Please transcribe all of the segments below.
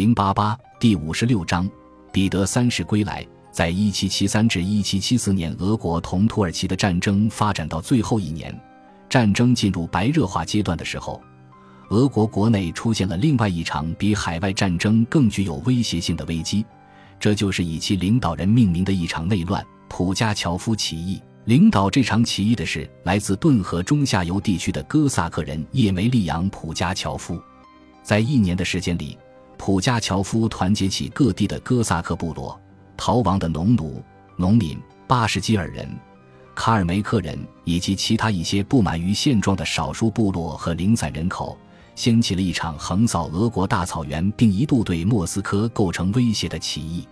零八八第五十六章，彼得三世归来。在一七七三至一七七四年，俄国同土耳其的战争发展到最后一年，战争进入白热化阶段的时候，俄国国内出现了另外一场比海外战争更具有威胁性的危机，这就是以其领导人命名的一场内乱——普加乔夫起义。领导这场起义的是来自顿河中下游地区的哥萨克人叶梅利扬·普加乔夫。在一年的时间里，普加乔夫团结起各地的哥萨克部落、逃亡的农奴、农民、巴什基尔人、卡尔梅克人以及其他一些不满于现状的少数部落和零散人口，掀起了一场横扫俄国大草原并一度对莫斯科构成威胁的起义。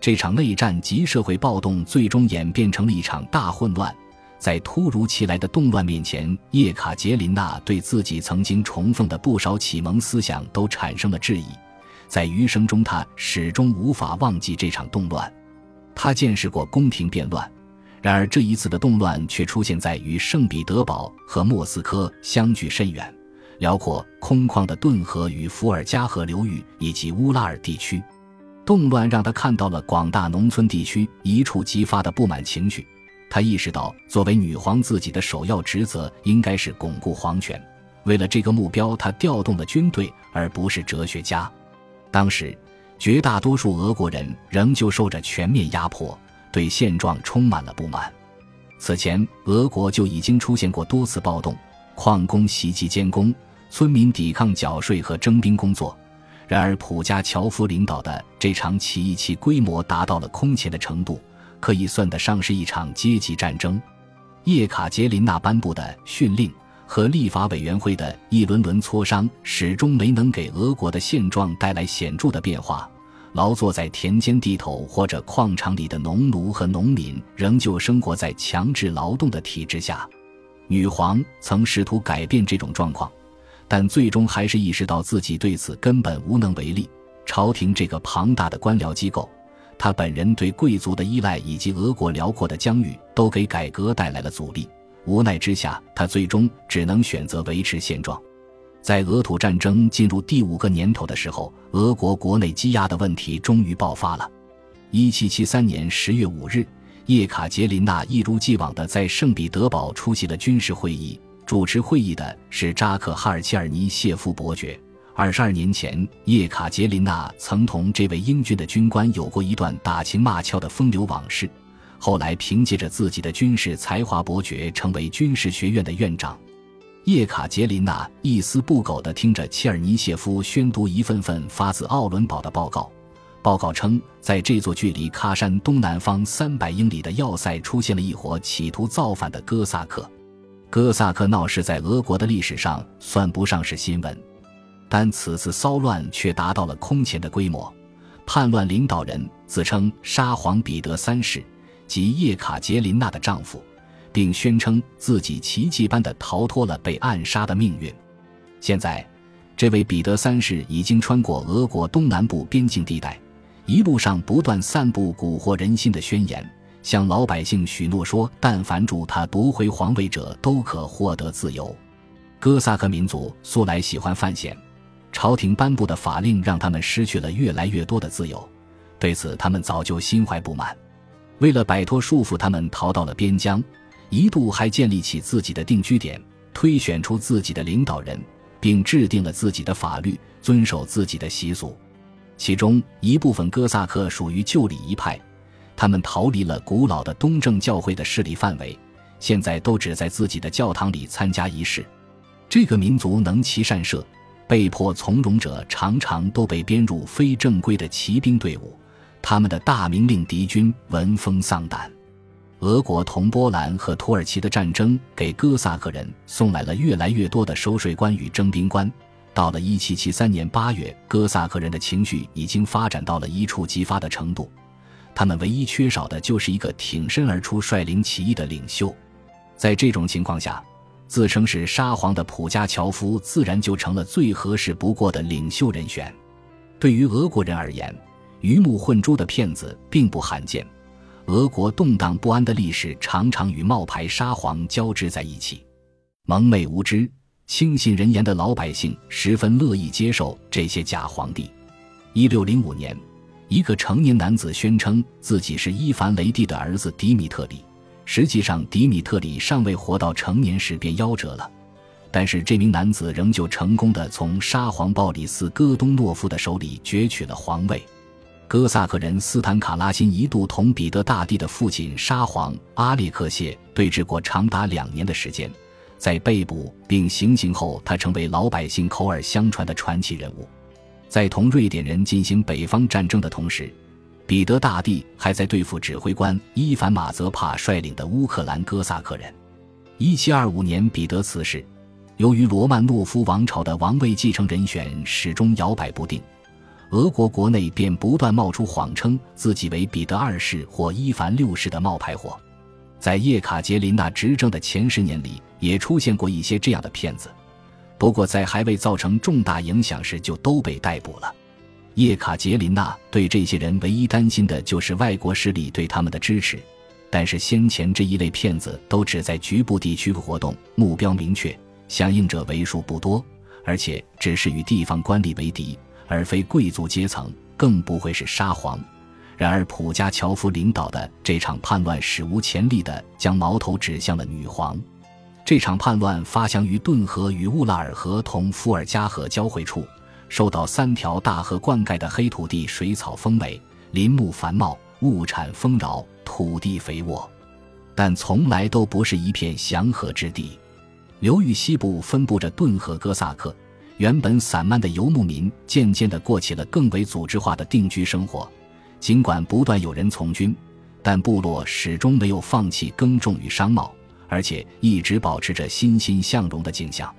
这场内战及社会暴动最终演变成了一场大混乱。在突如其来的动乱面前，叶卡捷琳娜对自己曾经崇奉的不少启蒙思想都产生了质疑。在余生中，他始终无法忘记这场动乱。他见识过宫廷变乱，然而这一次的动乱却出现在与圣彼得堡和莫斯科相距甚远、辽阔空旷的顿河与伏尔加河流域以及乌拉尔地区。动乱让他看到了广大农村地区一触即发的不满情绪。他意识到，作为女皇，自己的首要职责应该是巩固皇权。为了这个目标，他调动了军队，而不是哲学家。当时，绝大多数俄国人仍旧受着全面压迫，对现状充满了不满。此前，俄国就已经出现过多次暴动，矿工袭击监工，村民抵抗缴税和征兵工作。然而，普加乔夫领导的这场起义，其规模达到了空前的程度。可以算得上是一场阶级战争。叶卡捷琳娜颁布的训令和立法委员会的一轮轮磋商，始终没能给俄国的现状带来显著的变化。劳作在田间地头或者矿场里的农奴和农民，仍旧生活在强制劳动的体制下。女皇曾试图改变这种状况，但最终还是意识到自己对此根本无能为力。朝廷这个庞大的官僚机构。她本人对贵族的依赖以及俄国辽阔的疆域都给改革带来了阻力。无奈之下，他最终只能选择维持现状。在俄土战争进入第五个年头的时候，俄国国内积压的问题终于爆发了。一七七三年十月五日，叶卡捷琳娜一如既往地在圣彼得堡出席了军事会议。主持会议的是扎克哈尔切尔尼谢夫伯爵。二十二年前，叶卡捷琳娜曾同这位英俊的军官有过一段打情骂俏的风流往事。后来，凭借着自己的军事才华，伯爵成为军事学院的院长。叶卡捷琳娜一丝不苟地听着切尔尼谢夫宣读一份份发自奥伦堡的报告。报告称，在这座距离喀山东南方三百英里的要塞，出现了一伙企图造反的哥萨克。哥萨克闹事在俄国的历史上算不上是新闻。但此次骚乱却达到了空前的规模。叛乱领导人自称沙皇彼得三世及叶卡捷琳娜的丈夫，并宣称自己奇迹般的逃脱了被暗杀的命运。现在，这位彼得三世已经穿过俄国东南部边境地带，一路上不断散布蛊惑人心的宣言，向老百姓许诺说，但凡助他夺回皇位者，都可获得自由。哥萨克民族素来喜欢犯险。朝廷颁布的法令让他们失去了越来越多的自由，对此他们早就心怀不满。为了摆脱束缚，他们逃到了边疆，一度还建立起自己的定居点，推选出自己的领导人，并制定了自己的法律，遵守自己的习俗。其中一部分哥萨克属于旧礼仪派，他们逃离了古老的东正教会的势力范围，现在都只在自己的教堂里参加仪式。这个民族能骑善射。被迫从容者常常都被编入非正规的骑兵队伍，他们的大名令敌军闻风丧胆。俄国同波兰和土耳其的战争给哥萨克人送来了越来越多的收税官与征兵官。到了1773年8月，哥萨克人的情绪已经发展到了一触即发的程度，他们唯一缺少的就是一个挺身而出率领起义的领袖。在这种情况下，自称是沙皇的普加乔夫自然就成了最合适不过的领袖人选。对于俄国人而言，鱼目混珠的骗子并不罕见。俄国动荡不安的历史常常与冒牌沙皇交织在一起。蒙昧无知、轻信人言的老百姓十分乐意接受这些假皇帝。一六零五年，一个成年男子宣称自己是伊凡雷帝的儿子迪米特里，实际上迪米特里尚未活到成年时便夭折了。但是这名男子仍旧成功的从沙皇鲍里斯·戈东诺夫的手里攫取了皇位。哥萨克人斯坦卡拉辛一度同彼得大帝的父亲沙皇阿列克谢对峙过长达两年的时间。在被捕并行刑后，他成为老百姓口耳相传的传奇人物。在同瑞典人进行北方战争的同时，彼得大帝还在对付指挥官伊凡马泽帕率领的乌克兰哥萨克人。一七二五年，彼得辞世。由于罗曼诺夫王朝的王位继承人选始终摇摆不定。俄国国内便不断冒出谎称自己为彼得二世或伊凡六世的冒牌货，在叶卡捷琳娜执政的前十年里，也出现过一些这样的骗子，不过在还未造成重大影响时就都被逮捕了。叶卡捷琳娜对这些人唯一担心的就是外国势力对他们的支持，但是先前这一类骗子都只在局部地区活动，目标明确，响应者为数不多，而且只是与地方官吏为敌。而非贵族阶层，更不会是沙皇。然而，普加乔夫领导的这场叛乱史无前例地将矛头指向了女皇。这场叛乱发祥于顿河与乌拉尔河同伏尔加河交汇处，受到三条大河灌溉的黑土地水草丰美，林木繁茂，物产丰饶，土地肥沃，但从来都不是一片祥和之地。流域西部分布着顿河哥萨克。原本散漫的游牧民渐渐地过起了更为组织化的定居生活，尽管不断有人从军，但部落始终没有放弃耕种与商贸，而且一直保持着欣欣向荣的景象。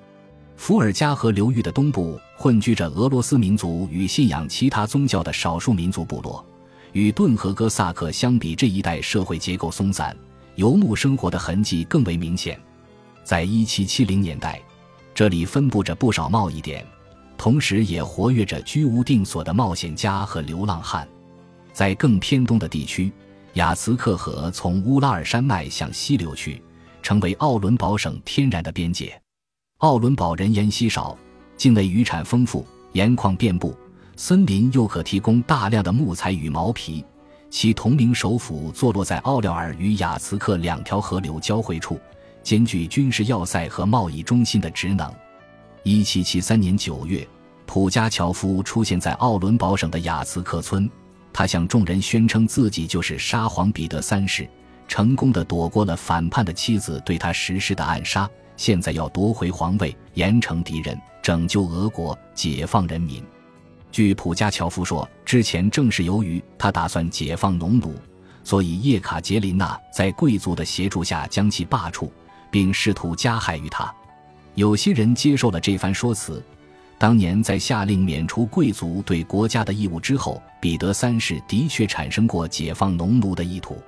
伏尔加河流域的东部混居着俄罗斯民族与信仰其他宗教的少数民族部落，与顿河哥萨克相比，这一带社会结构松散，游牧生活的痕迹更为明显。在一七七零年代。这里分布着不少贸易点，同时也活跃着居无定所的冒险家和流浪汉。在更偏东的地区，雅茨克河从乌拉尔山脉向西流去，成为奥伦堡省天然的边界。奥伦堡人烟稀少，境内渔产丰富，盐矿遍布，森林又可提供大量的木材与毛皮。其同名首府坐落在奥廖尔与雅茨克两条河流交汇处。兼具军事要塞和贸易中心的职能。一七七三年九月，普加乔夫出现在奥伦堡省的雅茨克村，他向众人宣称自己就是沙皇彼得三世，成功的躲过了反叛的妻子对他实施的暗杀，现在要夺回皇位，严惩敌人，拯救俄国，解放人民。据普加乔夫说，之前正是由于他打算解放农奴，所以叶卡捷琳娜在贵族的协助下将其罢黜。并试图加害于他，有些人接受了这番说辞。当年在下令免除贵族对国家的义务之后，彼得三世的确产生过解放农奴的意图，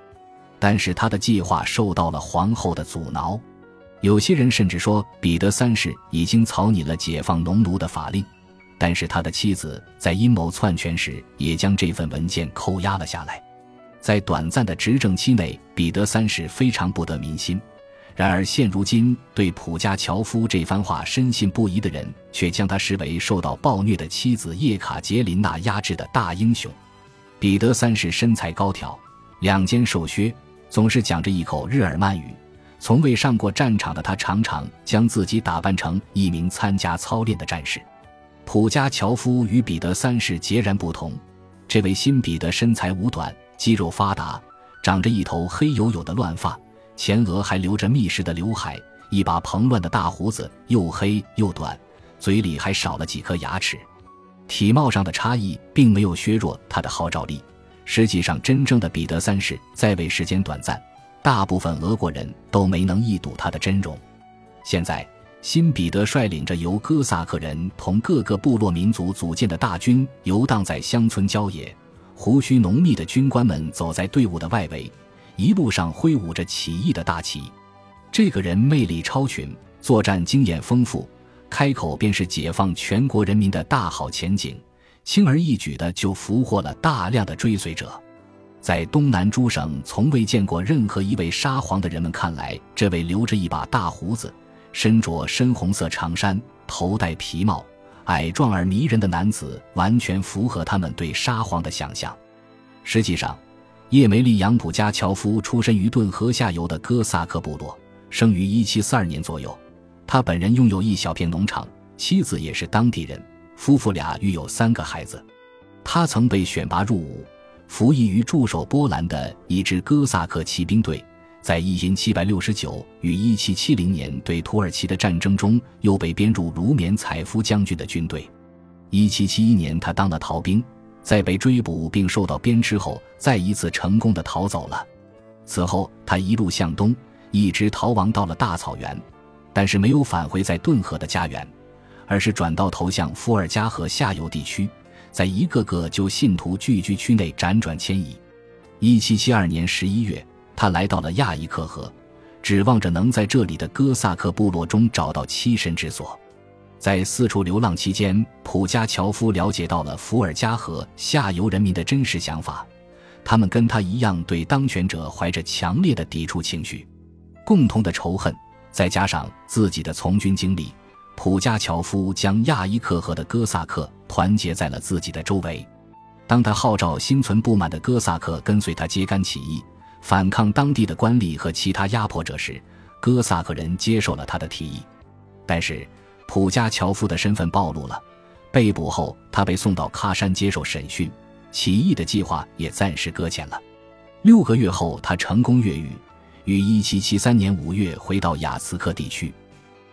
但是他的计划受到了皇后的阻挠。有些人甚至说，彼得三世已经草拟了解放农奴的法令，但是他的妻子在阴谋篡权时也将这份文件扣押了下来。在短暂的执政期内，彼得三世非常不得民心。然而，现如今对普加乔夫这番话深信不疑的人，却将他视为受到暴虐的妻子叶卡捷琳娜压制的大英雄。彼得三世身材高挑，两肩瘦削，总是讲着一口日耳曼语。从未上过战场的他，常常将自己打扮成一名参加操练的战士。普加乔夫与彼得三世截然不同，这位新彼得身材五短，肌肉发达，长着一头黑黝黝的乱发。前额还留着密实的刘海，一把蓬乱的大胡子，又黑又短，嘴里还少了几颗牙齿。体貌上的差异并没有削弱他的号召力。实际上，真正的彼得三世在位时间短暂，大部分俄国人都没能一睹他的真容。现在，新彼得率领着由哥萨克人同各个部落民族组建的大军游荡在乡村郊野，胡须浓密的军官们走在队伍的外围。一路上挥舞着起义的大旗，这个人魅力超群，作战经验丰富，开口便是解放全国人民的大好前景，轻而易举的就俘获了大量的追随者。在东南诸省从未见过任何一位沙皇的人们看来，这位留着一把大胡子，身着深红色长衫，头戴皮帽，矮壮而迷人的男子，完全符合他们对沙皇的想象。实际上，叶梅利扬普加乔夫出身于顿河下游的哥萨克部落，生于1742年左右。他本人拥有一小片农场，妻子也是当地人，夫妇俩育有三个孩子。他曾被选拔入伍，服役于驻守波兰的一支哥萨克骑兵队。在1769与1770年对土耳其的战争中，又被编入卢缅采夫将军的军队。1771年，他当了逃兵，在被追捕并受到鞭笞后，再一次成功的逃走了。此后，他一路向东，一直逃亡到了大草原，但是没有返回在顿河的家园，而是转道投向伏尔加河下游地区，在一个个旧信徒聚居区内辗转迁移。1772年11月。他来到了亚伊克河，指望着能在这里的哥萨克部落中找到栖身之所。在四处流浪期间，普加乔夫了解到了伏尔加河下游人民的真实想法，他们跟他一样，对当权者怀着强烈的抵触情绪，共同的仇恨，再加上自己的从军经历，普加乔夫将亚伊克河的哥萨克团结在了自己的周围。当他号召心存不满的哥萨克跟随他揭竿起义。反抗当地的官吏和其他压迫者时，哥萨克人接受了他的提议。但是，普加乔夫的身份暴露了，被捕后他被送到喀山接受审讯，起义的计划也暂时搁浅了。六个月后，他成功越狱，于1773年5月回到雅茨克地区。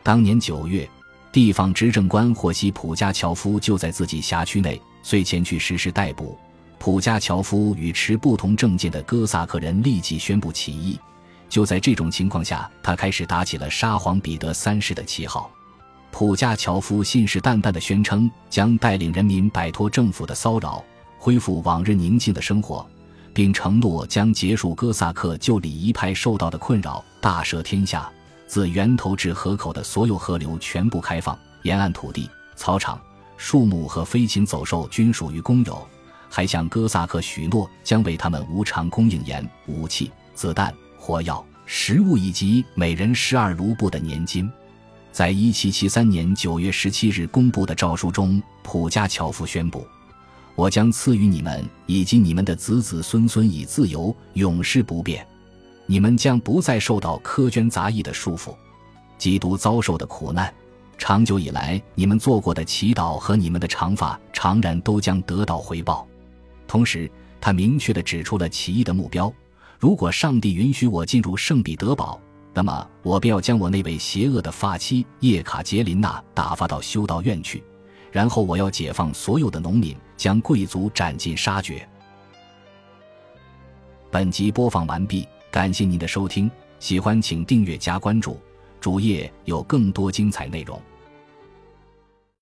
当年9月，地方执政官获悉普加乔夫就在自己辖区内，遂前去实施逮捕。普加乔夫与持不同政见的哥萨克人立即宣布起义。就在这种情况下，他开始打起了沙皇彼得三世的旗号。普加乔夫信誓旦旦地宣称将带领人民摆脱政府的骚扰，恢复往日宁静的生活，并承诺将结束哥萨克旧礼仪派受到的困扰，大赦天下，自源头至河口的所有河流全部开放，沿岸土地、草场、树木和飞禽走兽均属于公有。还向哥萨克许诺，将为他们无偿供应盐、武器、子弹、火药、食物以及每人十二卢布的年金。在一七七三年九月十七日公布的诏书中，普加乔夫宣布：“我将赐予你们以及你们的子子孙孙以自由，永世不变。你们将不再受到苛捐杂役的束缚。基督遭受的苦难，长久以来你们做过的祈祷和你们的长发，常然都将得到回报。”同时，他明确地指出了起义的目标：如果上帝允许我进入圣彼得堡，那么我便要将我那位邪恶的发妻叶卡捷琳娜打发到修道院去，然后我要解放所有的农民，将贵族斩尽杀绝。本集播放完毕，感谢您的收听，喜欢请订阅加关注，主页有更多精彩内容。